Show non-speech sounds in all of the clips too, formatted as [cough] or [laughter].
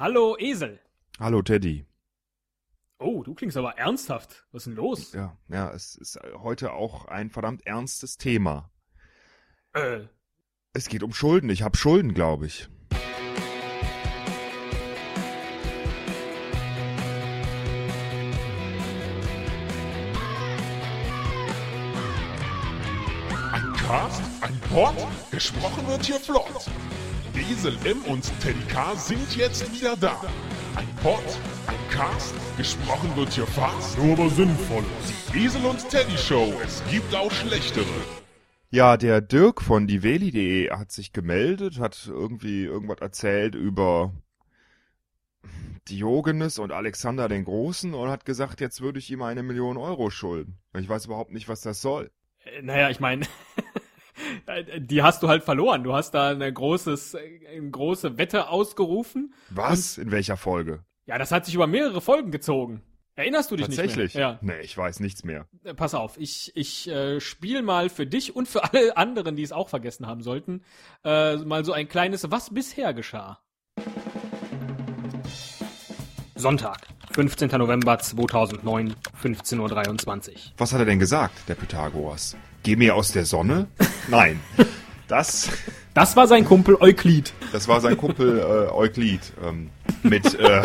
Hallo Esel. Hallo Teddy. Oh, du klingst aber ernsthaft. Was ist denn los? Ja, ja, es ist heute auch ein verdammt ernstes Thema. Äh, Es geht um Schulden. Ich habe Schulden, glaube ich. Ein Cast, ein Pod, gesprochen wird hier flott. Esel M und Teddy K sind jetzt wieder da. Ein Pod, ein Cast, gesprochen wird hier fast, nur aber sinnvoll. Die Esel und Teddy Show, es gibt auch schlechtere. Ja, der Dirk von diveli.de hat sich gemeldet, hat irgendwie irgendwas erzählt über Diogenes und Alexander den Großen und hat gesagt, jetzt würde ich ihm eine Million Euro schulden. Ich weiß überhaupt nicht, was das soll. äh, naja, ich meine, [laughs] die hast du halt verloren. Du hast da eine, großes, eine große Wette ausgerufen. Was? In welcher Folge? Ja, das hat sich über mehrere Folgen gezogen. Erinnerst du dich Tatsächlich? nicht mehr? Ja. Nee, ich weiß nichts mehr. Äh, Pass auf, ich, ich äh, spiele mal für dich und für alle anderen, die es auch vergessen haben sollten, äh, mal so ein kleines Was bisher geschah. Sonntag, 15. November 2009, 15.23 Uhr. Was hat er denn gesagt, der Pythagoras? Geh mir aus der Sonne? [laughs] Nein. Das, Das war sein Kumpel Euklid. das war sein Kumpel äh, Euklid ähm, mit, äh,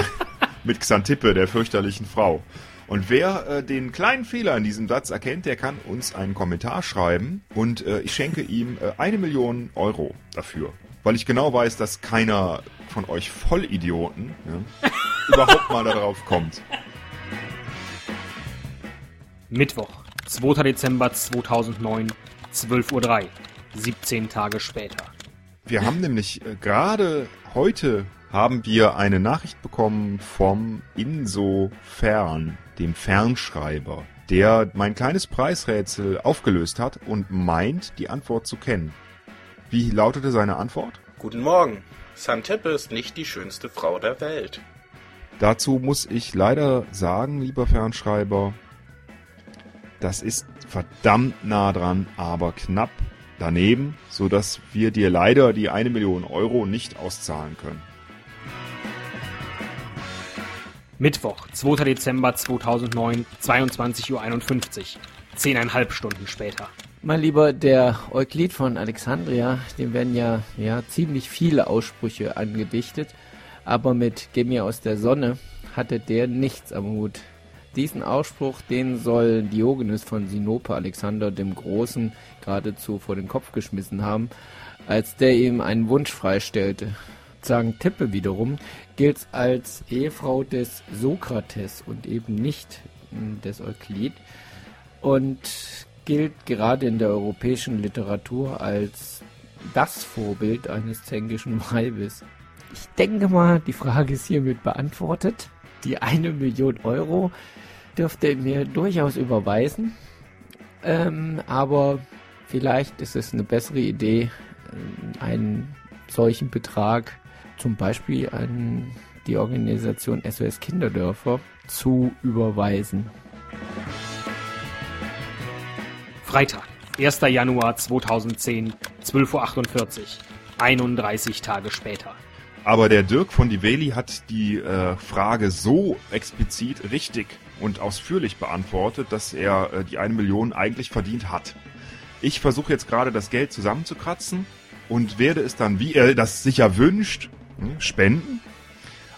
mit Xantippe, der fürchterlichen Frau. Und wer äh, den kleinen Fehler in diesem Satz erkennt, der kann uns einen Kommentar schreiben und äh, ich schenke ihm äh, eine Million Euro dafür. Weil ich genau weiß, dass keiner von euch Vollidioten ja, überhaupt mal darauf kommt. Mittwoch, 2. Dezember 2009, 12.03 Uhr. 17 Tage später. Wir haben nämlich äh, gerade heute haben wir eine Nachricht bekommen vom Insofern, dem Fernschreiber, der mein kleines Preisrätsel aufgelöst hat und meint, die Antwort zu kennen. Wie lautete seine Antwort? Guten Morgen. Xantippe ist nicht die schönste Frau der Welt. Dazu muss ich leider sagen, lieber Fernschreiber, das ist verdammt nah dran, aber knapp daneben, so dass wir dir leider die eine Million Euro nicht auszahlen können. Mittwoch, 2. Dezember 2009, 22.51 Uhr. Zehneinhalb Stunden später. Mein Lieber, der Euklid von Alexandria, dem werden ja, ja ziemlich viele Aussprüche angedichtet, aber mit Geh mir aus der Sonne hatte der nichts am Hut. Diesen Ausspruch, den soll Diogenes von Sinope Alexander dem Großen geradezu vor den Kopf geschmissen haben, als der ihm einen Wunsch freistellte. Sagen Tippe wiederum gilt als Ehefrau des Sokrates und eben nicht mm, des Euklid und gilt gerade in der europäischen Literatur als das Vorbild eines zänkischen Weibes. Ich denke mal, die Frage ist hiermit beantwortet. Die eine Million Euro dürfte er mir durchaus überweisen. Ähm, aber vielleicht ist es eine bessere Idee, ähm, einen solchen Betrag zum Beispiel an die Organisation SOS Kinderdörfer zu überweisen. Freitag, 1. Januar 2010, 12.48 Uhr. 31 Tage später. Aber der Dirk von Diveli hat die äh, Frage so explizit richtig und ausführlich beantwortet, dass er äh, die eine Million eigentlich verdient hat. Ich versuche jetzt gerade das Geld zusammenzukratzen und werde es dann, wie er das sicher wünscht, hm, spenden.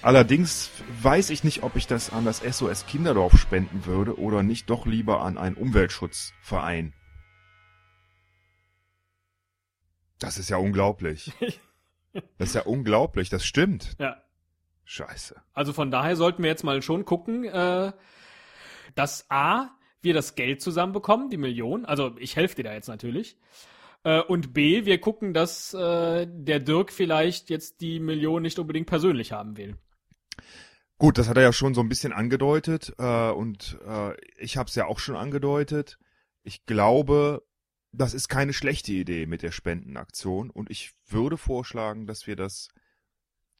Allerdings weiß ich nicht, ob ich das an das SOS Kinderdorf spenden würde oder nicht doch lieber an einen Umweltschutzverein. Das ist ja unglaublich. [laughs] Das ist ja unglaublich, das stimmt. Ja. Scheiße. Also von daher sollten wir jetzt mal schon gucken, äh, dass A, wir das Geld zusammenbekommen, die Million. Also ich helfe dir da jetzt natürlich. Äh, und B, wir gucken, dass äh, der Dirk vielleicht jetzt die Million nicht unbedingt persönlich haben will. Gut, das hat er ja schon so ein bisschen angedeutet äh, und äh, ich habe es ja auch schon angedeutet. Ich glaube, das ist keine schlechte Idee mit der Spendenaktion und ich würde vorschlagen, dass wir das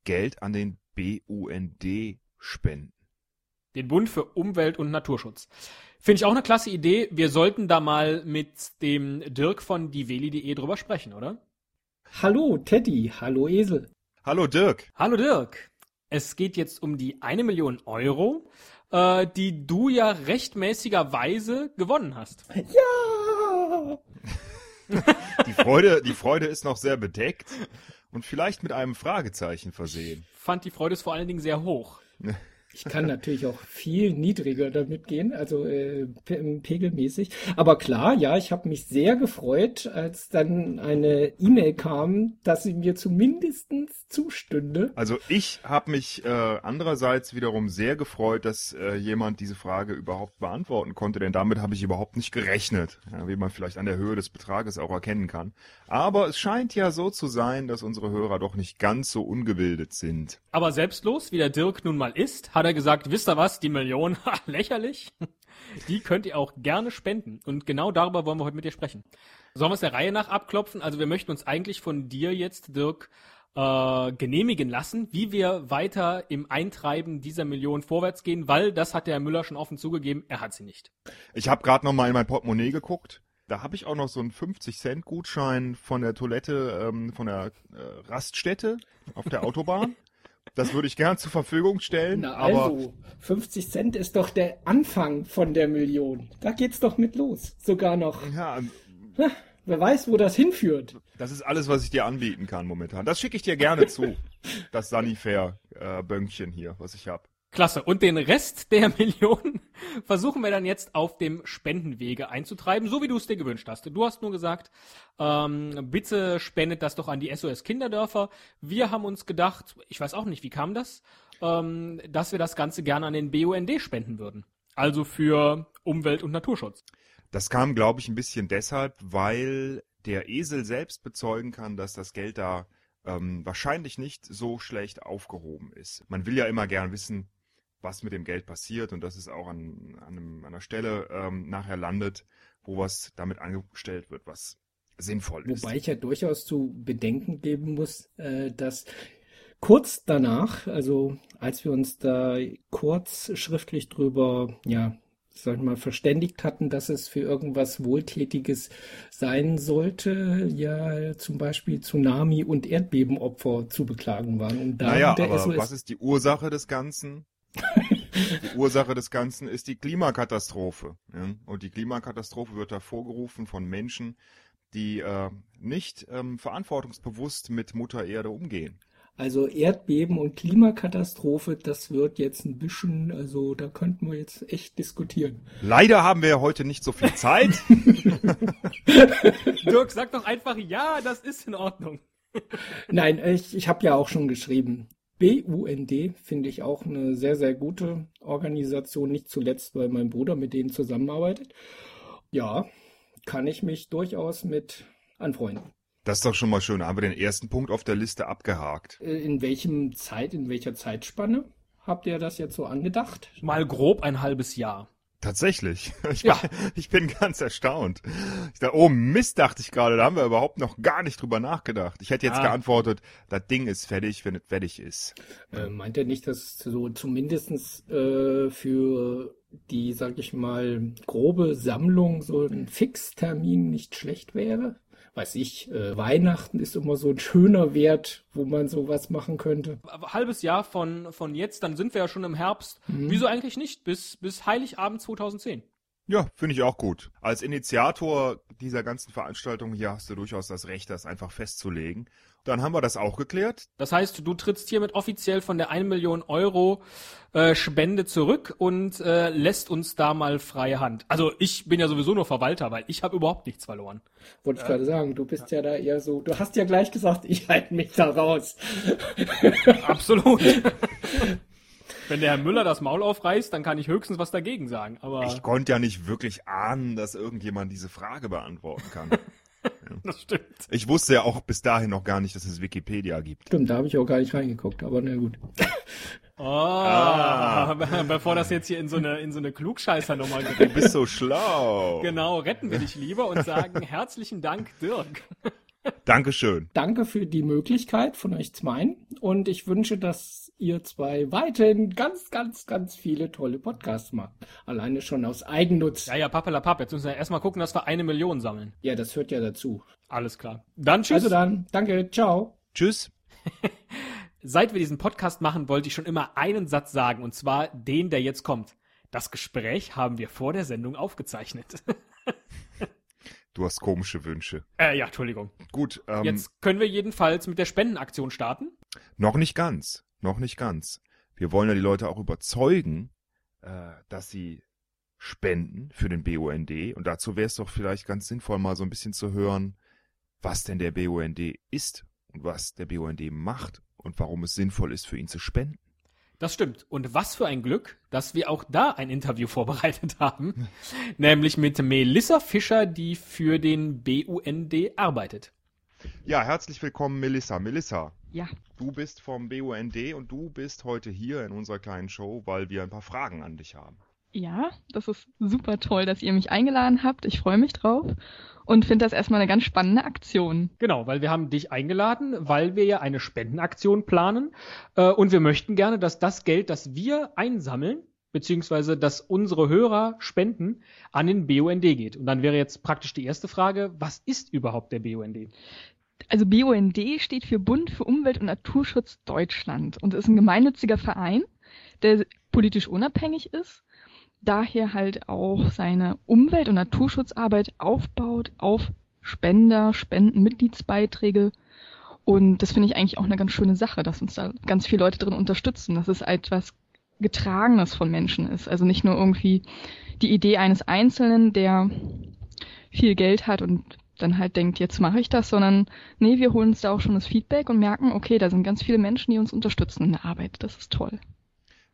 Geld an den BUND spenden. Den Bund für Umwelt und Naturschutz. Finde ich auch eine klasse Idee. Wir sollten da mal mit dem Dirk von diveli.de drüber sprechen, oder? Hallo Teddy, hallo Esel. Hallo Dirk. Hallo Dirk. Es geht jetzt um die eine Million Euro, äh, die du ja rechtmäßigerweise gewonnen hast. Ja! [laughs] Die Freude, die Freude ist noch sehr bedeckt und vielleicht mit einem Fragezeichen versehen. Fand die Freude ist vor allen Dingen sehr hoch. [laughs] Ich kann natürlich auch viel niedriger damit gehen, also äh, pe- pegelmäßig. Aber klar, ja, ich habe mich sehr gefreut, als dann eine E-Mail kam, dass sie mir zumindestens zustünde. Also ich habe mich äh, andererseits wiederum sehr gefreut, dass äh, jemand diese Frage überhaupt beantworten konnte, denn damit habe ich überhaupt nicht gerechnet, ja, wie man vielleicht an der Höhe des Betrages auch erkennen kann. Aber es scheint ja so zu sein, dass unsere Hörer doch nicht ganz so ungebildet sind. Aber selbstlos, wie der Dirk nun mal ist, hat er gesagt, wisst ihr was, die Million, [laughs] lächerlich, die könnt ihr auch gerne spenden. Und genau darüber wollen wir heute mit dir sprechen. Sollen wir es der Reihe nach abklopfen? Also wir möchten uns eigentlich von dir jetzt, Dirk, äh, genehmigen lassen, wie wir weiter im Eintreiben dieser Million vorwärts gehen, weil das hat der Herr Müller schon offen zugegeben, er hat sie nicht. Ich habe gerade noch mal in mein Portemonnaie geguckt. Da habe ich auch noch so einen 50-Cent-Gutschein von der Toilette, ähm, von der äh, Raststätte auf der Autobahn. [laughs] Das würde ich gern zur Verfügung stellen. Na also, 50 Cent ist doch der Anfang von der Million. Da geht's doch mit los. Sogar noch. ja, Na, wer weiß, wo das hinführt. das ist alles, was ich dir anbieten kann momentan. Das schicke ich dir gerne zu. [laughs] Das Sanifair-Bönkchen hier, was ich habe. Klasse. Und den Rest der [laughs] Million versuchen wir dann jetzt auf dem Spendenwege einzutreiben, so wie du es dir gewünscht hast. Du hast nur gesagt, ähm, bitte spendet das doch an die SOS Kinderdörfer. Wir haben uns gedacht, ich weiß auch nicht, wie kam das, ähm, dass wir das Ganze gerne an den BUND spenden würden. Also für Umwelt- und Naturschutz. Das kam, glaube ich, ein bisschen deshalb, weil der Esel selbst bezeugen kann, dass das Geld da ähm, wahrscheinlich nicht so schlecht aufgehoben ist. Man will ja immer gern wissen, was mit dem Geld passiert und dass es auch an, an, einem, an einer Stelle ähm, nachher landet, wo was damit angestellt wird, was sinnvoll ist. Wobei ich ja durchaus zu bedenken geben muss, äh, dass kurz danach, also als wir uns da kurz schriftlich drüber, ja, sag ich mal, verständigt hatten, dass es für irgendwas Wohltätiges sein sollte, ja zum Beispiel Tsunami- und Erdbebenopfer zu beklagen waren. Und da Naja, aber was ist die Ursache des Ganzen? Die Ursache des Ganzen ist die Klimakatastrophe. Ja? Und die Klimakatastrophe wird hervorgerufen von Menschen, die äh, nicht ähm, verantwortungsbewusst mit Mutter Erde umgehen. Also Erdbeben und Klimakatastrophe, das wird jetzt ein bisschen, also da könnten wir jetzt echt diskutieren. Leider haben wir ja heute nicht so viel Zeit. [laughs] Dirk, sag doch einfach, ja, das ist in Ordnung. Nein, ich, ich habe ja auch schon geschrieben. BUND finde ich auch eine sehr, sehr gute Organisation, nicht zuletzt, weil mein Bruder mit denen zusammenarbeitet. Ja, kann ich mich durchaus mit anfreunden. Das ist doch schon mal schön. Da haben wir den ersten Punkt auf der Liste abgehakt. Äh, In welchem Zeit, in welcher Zeitspanne habt ihr das jetzt so angedacht? Mal grob ein halbes Jahr. Tatsächlich. [laughs] Ich, Ja. war, ich bin ganz erstaunt. Ich dachte, oh Mist, dachte ich gerade, da haben wir überhaupt noch gar nicht drüber nachgedacht. Ich hätte jetzt Ah. geantwortet, das Ding ist fertig, wenn es fertig ist. Äh, meint ihr nicht, dass so zumindestens äh, für die, sag ich mal, grobe Sammlung so ein Fixtermin nicht schlecht wäre? Weiß ich, äh, Weihnachten ist immer so ein schöner Wert, wo man sowas machen könnte. Aber halbes Jahr von, von jetzt, dann sind wir ja schon im Herbst. Wieso eigentlich nicht? Bis, bis Heiligabend 2010. Ja, finde ich auch gut. Als Initiator dieser ganzen Veranstaltung hier hast du durchaus das Recht, das einfach festzulegen. Dann haben wir das auch geklärt. Das heißt, du trittst hiermit offiziell von der 1 Million Euro äh, Spende zurück und äh, lässt uns da mal freie Hand. Also ich bin ja sowieso nur Verwalter, weil ich habe überhaupt nichts verloren. Wollte ich gerade sagen, du bist ja da eher so, du hast ja gleich gesagt, [laughs] ich halte mich da raus. Absolut. [laughs] Wenn der Herr Müller das Maul aufreißt, dann kann ich höchstens was dagegen sagen. Aber Ich konnte ja nicht wirklich ahnen, dass irgendjemand diese Frage beantworten kann. [laughs] das stimmt. Ich wusste ja auch bis dahin noch gar nicht, dass es Wikipedia gibt. Stimmt, da habe ich auch gar nicht reingeguckt, aber na gut. Oh, [laughs] Ah. bevor das jetzt hier in so eine, in so eine Klugscheißernummer Du gerät. bist so schlau. Genau, retten wir dich lieber und sagen herzlichen Dank, Dirk. Dankeschön. Danke für die Möglichkeit von euch zweien und ich wünsche, dass ihr zwei weiterhin ganz, ganz, ganz viele tolle Podcasts macht. Alleine schon aus Eigennutz. Ja, ja, pappelapapp. Jetzt müssen wir erstmal gucken, dass wir eine Million sammeln. Ja, das hört ja dazu. Alles klar. Dann tschüss. Also dann, danke, ciao. Tschüss. [laughs] Seit wir diesen Podcast machen, wollte ich schon immer einen Satz sagen, und zwar den, der jetzt kommt. Das Gespräch haben wir vor der Sendung aufgezeichnet. [laughs] Du hast komische Wünsche. äh, ja, Entschuldigung. Gut, ähm, Jetzt können wir jedenfalls mit der Spendenaktion starten. noch nicht ganz. Noch nicht ganz. Wir wollen ja die Leute auch überzeugen, äh, dass sie spenden für den BUND. Und dazu wäre es doch vielleicht ganz sinnvoll, mal so ein bisschen zu hören, was denn der BUND ist und was der BUND macht und warum es sinnvoll ist, für ihn zu spenden. Das stimmt. Und was für ein Glück, dass wir auch da ein Interview [laughs] vorbereitet haben. [laughs] nämlich mit Melissa Fischer, die für den BUND arbeitet. Ja, herzlich willkommen, Melissa. Melissa, Ja, du bist vom BUND und du bist heute hier in unserer kleinen Show, weil wir ein paar Fragen an dich haben. ja, das ist super toll, dass ihr mich eingeladen habt. Ich freue mich drauf und finde das erstmal eine ganz spannende Aktion. Genau, weil wir haben dich eingeladen, weil wir ja eine Spendenaktion planen äh, und wir möchten gerne, dass das Geld, das wir einsammeln, beziehungsweise dass unsere Hörer spenden, an den BUND geht. Und dann wäre jetzt praktisch die erste Frage, was ist überhaupt der BUND? Also BUND steht für Bund für Umwelt und Naturschutz Deutschland und ist ein gemeinnütziger Verein, der politisch unabhängig ist, daher halt auch seine Umwelt- und Naturschutzarbeit aufbaut auf Spender, Spendenmitgliedsbeiträge. Und das finde ich eigentlich auch eine ganz schöne Sache, dass uns da ganz viele Leute drin unterstützen, dass es etwas Getragenes von Menschen ist. Also nicht nur irgendwie die Idee eines Einzelnen, der viel Geld hat und dann halt denkt, jetzt mache ich das, sondern nee, wir holen uns da auch schon das Feedback und merken, okay, da sind ganz viele Menschen, die uns unterstützen in der Arbeit. Das ist toll.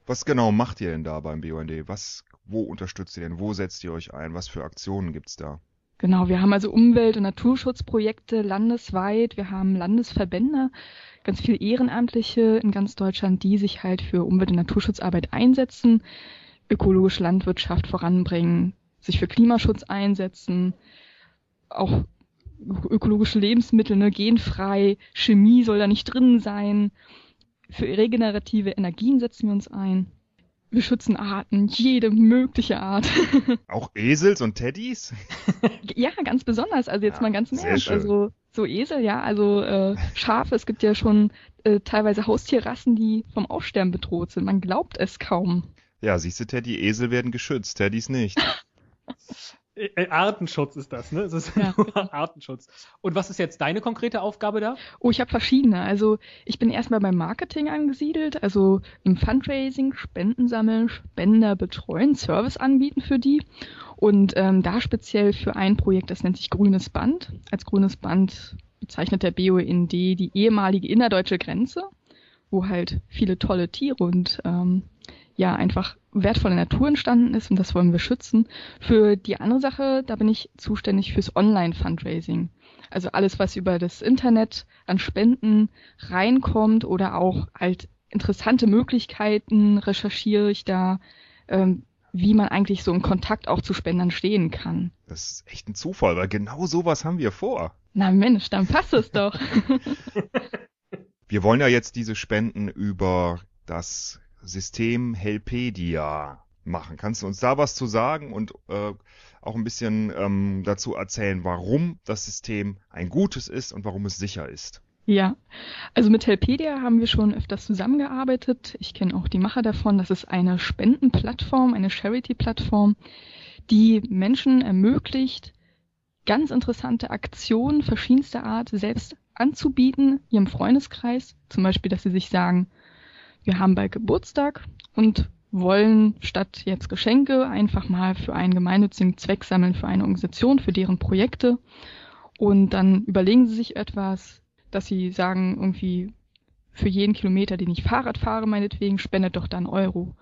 Was genau macht ihr denn da beim BUND? Was, wo unterstützt ihr denn? Wo setzt ihr euch ein? Was für Aktionen gibt's da? Genau, wir haben also Umwelt- und Naturschutzprojekte landesweit. Wir haben Landesverbände, ganz viele Ehrenamtliche in ganz Deutschland, die sich halt für Umwelt- und Naturschutzarbeit einsetzen, ökologische Landwirtschaft voranbringen, sich für Klimaschutz einsetzen, auch ökologische Lebensmittel, ne, genfrei, Chemie soll da nicht drin sein. Für regenerative Energien setzen wir uns ein. Wir schützen Arten, jede mögliche Art. [laughs] Auch Esels und Teddys? [laughs] Ja, ganz besonders. Also jetzt Ja, mal ganz im Ernst. Also so Esel, ja, also äh, Schafe. Es gibt ja schon äh, teilweise Haustierrassen, die vom Aussterben bedroht sind. Man glaubt es kaum. Ja, siehst du, Teddy, Esel werden geschützt, Teddys nicht. [laughs] Äh, äh, Artenschutz ist das, ne? Es ist Ja. [laughs] nur Artenschutz. Und was ist jetzt deine konkrete Aufgabe da? Oh, ich habe verschiedene. Also ich bin erstmal beim Marketing angesiedelt, also im Fundraising, Spenden sammeln, Spender betreuen, Service anbieten für die. Und ähm, da speziell für ein Projekt, das nennt sich Grünes Band. Als Grünes Band bezeichnet der BUND die ehemalige innerdeutsche Grenze, wo halt viele tolle Tiere und ähm, ja einfach wertvolle Natur entstanden ist und das wollen wir schützen. Für die andere Sache, da bin ich zuständig fürs Online-Fundraising. Also alles, was über das Internet an Spenden reinkommt oder auch halt interessante Möglichkeiten recherchiere ich da, ähm, wie man eigentlich so in Kontakt auch zu Spendern stehen kann. Das ist echt ein Zufall, weil genau sowas haben wir vor. Na Mensch, dann passt es doch. [laughs] Wir wollen ja jetzt diese Spenden über das System Helpedia machen. Kannst du uns da was zu sagen und äh, auch ein bisschen ähm, dazu erzählen, warum das System ein gutes ist und warum es sicher ist? Ja, also mit Helpedia haben wir schon öfters zusammengearbeitet. Ich kenne auch die Macher davon. Das ist eine Spendenplattform, eine Charity-Plattform, die Menschen ermöglicht, ganz interessante Aktionen verschiedenster Art selbst anzubieten, ihrem Freundeskreis. Zum Beispiel, dass sie sich sagen, wir haben bald Geburtstag und wollen statt jetzt Geschenke einfach mal für einen gemeinnützigen Zweck sammeln, für eine Organisation, für deren Projekte. Und dann überlegen sie sich etwas, dass sie sagen, irgendwie für jeden Kilometer, den ich Fahrrad fahre, meinetwegen, spendet doch dann Euro.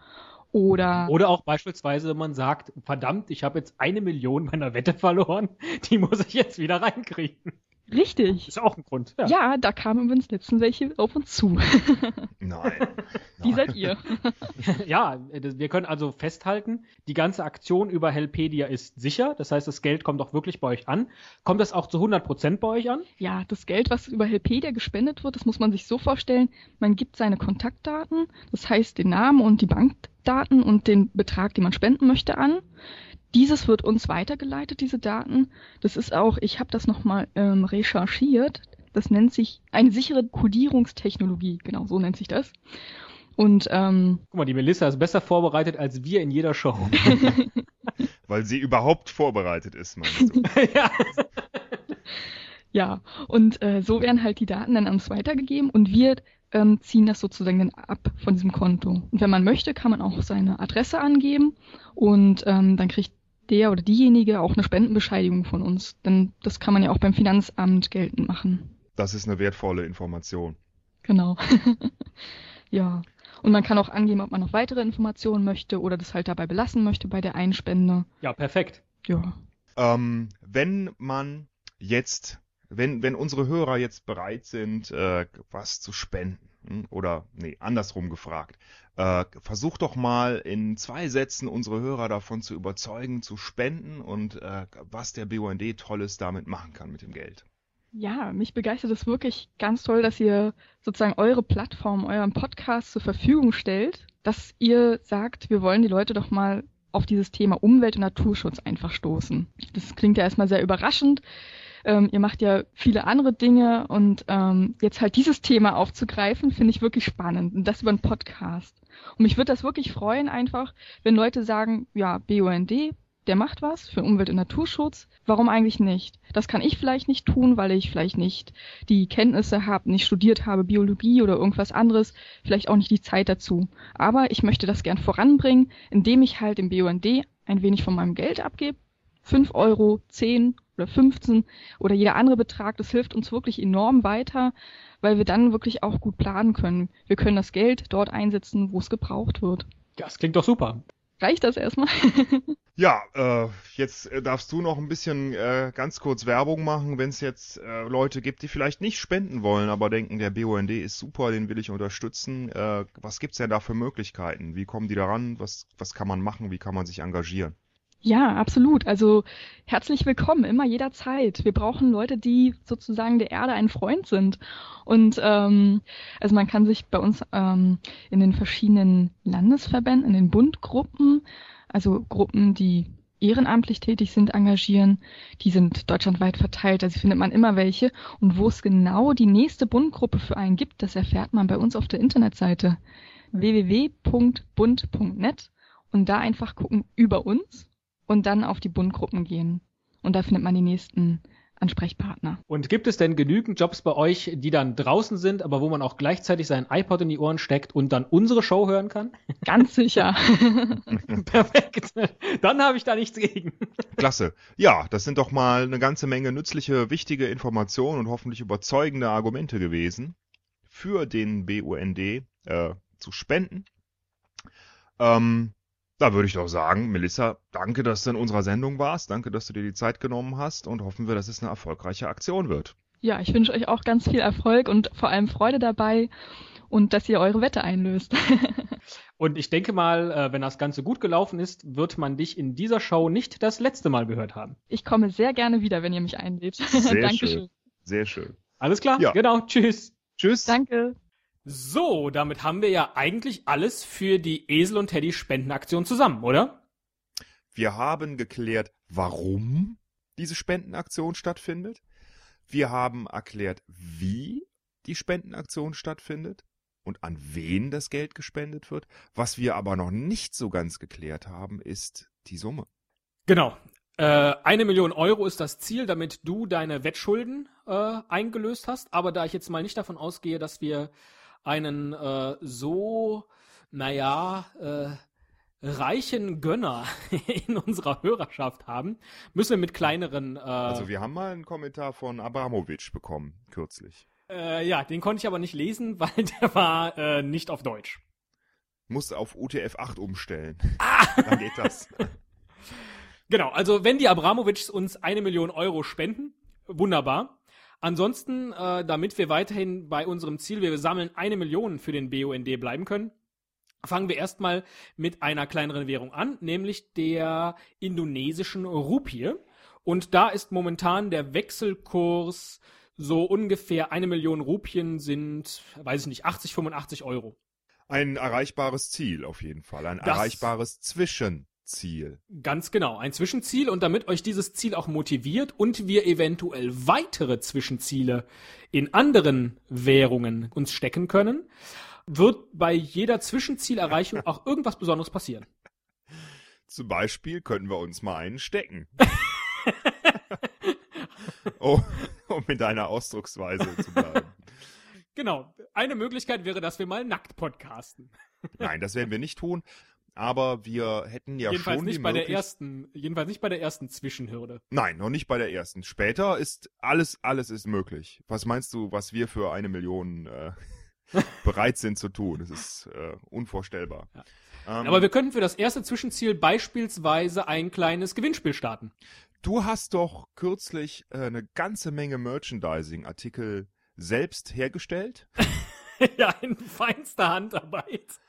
Oder Oder auch beispielsweise, man sagt, verdammt, ich habe jetzt eine Million meiner Wette verloren, die muss ich jetzt wieder reinkriegen. Richtig. Ist auch ein Grund. Ja. Ja, da kamen übrigens letztens welche auf uns zu. [laughs] Nein. [laughs] Die Nein. seid ihr. [laughs] Ja, äh, wir können also festhalten, die ganze Aktion über Helpedia ist sicher. Das heißt, das Geld kommt auch wirklich bei euch an. Kommt das auch zu 100% bei euch an? Ja, das Geld, was über Helpedia gespendet wird, das muss man sich so vorstellen, man gibt seine Kontaktdaten, das heißt den Namen und die Bankdaten und den Betrag, den man spenden möchte, an. Dieses wird uns weitergeleitet, diese Daten. Das ist auch, ich habe das nochmal ähm, recherchiert, Das nennt sich eine sichere Codierungstechnologie. Genau, so nennt sich das. Und ähm, Guck mal, die Melissa ist besser vorbereitet als wir in jeder Show. [laughs] Weil sie überhaupt vorbereitet ist, meinst du? [laughs] ja. ja, und äh, so werden halt die Daten dann an uns weitergegeben und wir ähm, ziehen das sozusagen dann ab von diesem Konto. Und wenn man möchte, kann man auch seine Adresse angeben und ähm, dann kriegt der oder diejenige auch eine Spendenbescheinigung von uns. Denn das kann man ja auch beim Finanzamt geltend machen. Das ist eine wertvolle Information. Genau. [laughs] ja. Und man kann auch angeben, ob man noch weitere Informationen möchte oder das halt dabei belassen möchte bei der Einspende. Ja, perfekt. Ja. Ähm, wenn man jetzt, wenn, wenn unsere Hörer jetzt bereit sind, äh, was zu spenden, oder nee, andersrum gefragt, äh, versuch doch mal in zwei Sätzen unsere Hörer davon zu überzeugen, zu spenden und äh, was der BUND Tolles damit machen kann mit dem Geld. Ja, mich begeistert es wirklich ganz toll, dass ihr sozusagen eure Plattform, euren Podcast zur Verfügung stellt, dass ihr sagt, wir wollen die Leute doch mal auf dieses Thema Umwelt- und Naturschutz einfach stoßen. Das klingt ja erstmal sehr überraschend. Ähm, ihr macht ja viele andere Dinge und ähm, jetzt halt dieses Thema aufzugreifen, finde ich wirklich spannend. Und das über einen Podcast. Und mich würde das wirklich freuen, einfach, wenn Leute sagen, ja, BUND, der macht was für Umwelt- und Naturschutz. Warum eigentlich nicht? Das kann ich vielleicht nicht tun, weil ich vielleicht nicht die Kenntnisse habe, nicht studiert habe, Biologie oder irgendwas anderes, vielleicht auch nicht die Zeit dazu. Aber ich möchte das gern voranbringen, indem ich halt im BUND ein wenig von meinem Geld abgebe. Fünf Euro, zehn oder 15 oder jeder andere Betrag, das hilft uns wirklich enorm weiter, weil wir dann wirklich auch gut planen können. Wir können das Geld dort einsetzen, wo es gebraucht wird. Das klingt doch super. Reicht das erstmal? [laughs] Ja, äh, jetzt äh, darfst du noch ein bisschen äh, ganz kurz Werbung machen, wenn es jetzt äh, Leute gibt, die vielleicht nicht spenden wollen, aber denken, der BUND ist super, den will ich unterstützen. Äh, was gibt's denn da für Möglichkeiten? Wie kommen die daran? Was, was kann man machen? Wie kann man sich engagieren? Ja, absolut. Also herzlich willkommen, immer jederzeit. Wir brauchen Leute, die sozusagen der Erde ein Freund sind. Und ähm, also man kann sich bei uns ähm, in den verschiedenen Landesverbänden, in den Bundgruppen, also Gruppen, die ehrenamtlich tätig sind, engagieren. Die sind deutschlandweit verteilt, also findet man immer welche. Und wo es genau die nächste Bundgruppe für einen gibt, das erfährt man bei uns auf der Internetseite www.bund.net und da einfach gucken über uns und dann auf die Bundgruppen gehen. Und da findet man die nächsten Ansprechpartner. Und gibt es denn genügend Jobs bei euch, die dann draußen sind, aber wo man auch gleichzeitig sein iPod in die Ohren steckt und dann unsere Show hören kann? [laughs] Ganz sicher. [laughs] Perfekt. Dann habe ich da nichts gegen. Klasse. Ja, das sind doch mal eine ganze Menge nützliche, wichtige Informationen und hoffentlich überzeugende Argumente gewesen, für den BUND äh, zu spenden. Ähm, da würde ich doch sagen, Melissa, danke, dass du in unserer Sendung warst. Danke, dass du dir die Zeit genommen hast und hoffen wir, dass es eine erfolgreiche Aktion wird. Ja, ich wünsche euch auch ganz viel Erfolg und vor allem Freude dabei und dass ihr eure Wette einlöst. [laughs] und ich denke mal, äh, wenn das Ganze gut gelaufen ist, wird man dich in dieser Show nicht das letzte Mal gehört haben. Ich komme sehr gerne wieder, wenn ihr mich einlädt. [laughs] Sehr Dankeschön. schön. Sehr schön. Alles klar? Ja. Genau. Tschüss. Tschüss. Danke. So, damit haben wir ja eigentlich alles für die Esel und Teddy Spendenaktion zusammen, oder? Wir haben geklärt, warum diese Spendenaktion stattfindet. Wir haben erklärt, wie die Spendenaktion stattfindet und an wen das Geld gespendet wird. Was wir aber noch nicht so ganz geklärt haben, ist die Summe. Genau. Äh, eine Million Euro ist das Ziel, damit du deine Wettschulden äh, eingelöst hast. Aber da ich jetzt mal nicht davon ausgehe, dass wir einen äh, so, naja, äh, reichen Gönner [laughs] in unserer Hörerschaft haben, müssen wir mit kleineren. Äh, Also wir haben mal einen Kommentar von Abramowitsch bekommen, kürzlich. äh, ja, den konnte ich aber nicht lesen, [laughs] weil der war äh, nicht auf Deutsch. Muss auf UTF-8 umstellen. Ah! [laughs] Dann geht das. Genau, also wenn die Abramowitschs uns eine Million Euro spenden, wunderbar. Ansonsten, äh, damit wir weiterhin bei unserem Ziel, wir sammeln eine Million für den BUND bleiben können, fangen wir erstmal mit einer kleineren Währung an, nämlich der indonesischen Rupie. Und da ist momentan der Wechselkurs so ungefähr eine Million Rupien sind, weiß ich nicht, 80, 85 Euro. Ein erreichbares Ziel auf jeden Fall. Ein Das- erreichbares Zwischenziel. Zwischenziel. Ganz genau, ein Zwischenziel und damit euch dieses Ziel auch motiviert und wir eventuell weitere Zwischenziele in anderen Währungen uns stecken können, wird bei jeder Zwischenzielerreichung [laughs] auch irgendwas Besonderes passieren. Zum Beispiel könnten wir uns mal einen stecken. [laughs] oh, um in deiner Ausdrucksweise zu bleiben. Genau. Eine Möglichkeit wäre, dass wir mal nackt podcasten. Nein, das werden wir nicht tun. Aber wir hätten ja jedenfalls schon nicht bei der ersten, jedenfalls nicht bei der ersten Zwischenhürde. Nein, noch nicht bei der ersten. Später ist alles, alles ist möglich. Was meinst du, was wir für eine Million äh, [laughs] bereit sind zu tun? Das ist äh, unvorstellbar. Ja. Ähm, Aber wir könnten für das erste Zwischenziel beispielsweise ein kleines Gewinnspiel starten. du hast doch kürzlich äh, eine ganze Menge Merchandising-Artikel selbst hergestellt. [laughs] ja, in feinster Handarbeit.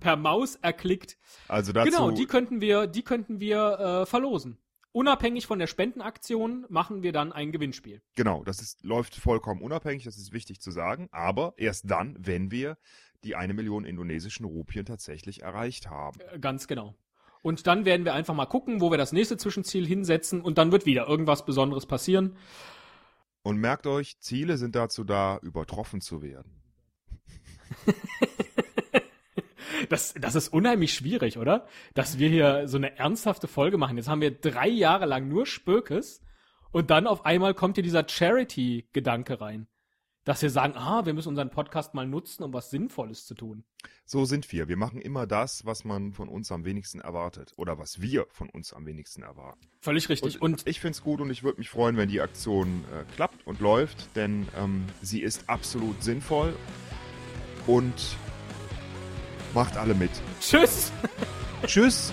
Per Maus erklickt. Also dazu, Genau, die könnten wir, die könnten wir äh, verlosen. Unabhängig von der Spendenaktion machen wir dann ein Gewinnspiel. genau, das ist, läuft vollkommen unabhängig, das ist wichtig zu sagen, aber erst dann, wenn wir die eine Million indonesischen Rupien tatsächlich erreicht haben. Äh, Ganz genau. Und dann werden wir einfach mal gucken, wo wir das nächste Zwischenziel hinsetzen und dann wird wieder irgendwas Besonderes passieren. Und merkt euch, Ziele sind dazu da, übertroffen zu werden. [laughs] Das, das ist unheimlich schwierig, oder? Dass wir hier so eine ernsthafte Folge machen. Jetzt haben wir drei Jahre lang nur Spökes und dann auf einmal kommt hier dieser Charity-Gedanke rein. Dass wir sagen, ah, wir müssen unseren Podcast mal nutzen, um was Sinnvolles zu tun. So sind wir. Wir machen immer das, was man von uns am wenigsten erwartet. Oder was wir von uns am wenigsten erwarten. Völlig richtig. Und, ich find's gut und ich würde mich freuen, wenn die Aktion äh, klappt und läuft, denn ähm, sie ist absolut sinnvoll und macht alle mit. tschüss! Tschüss!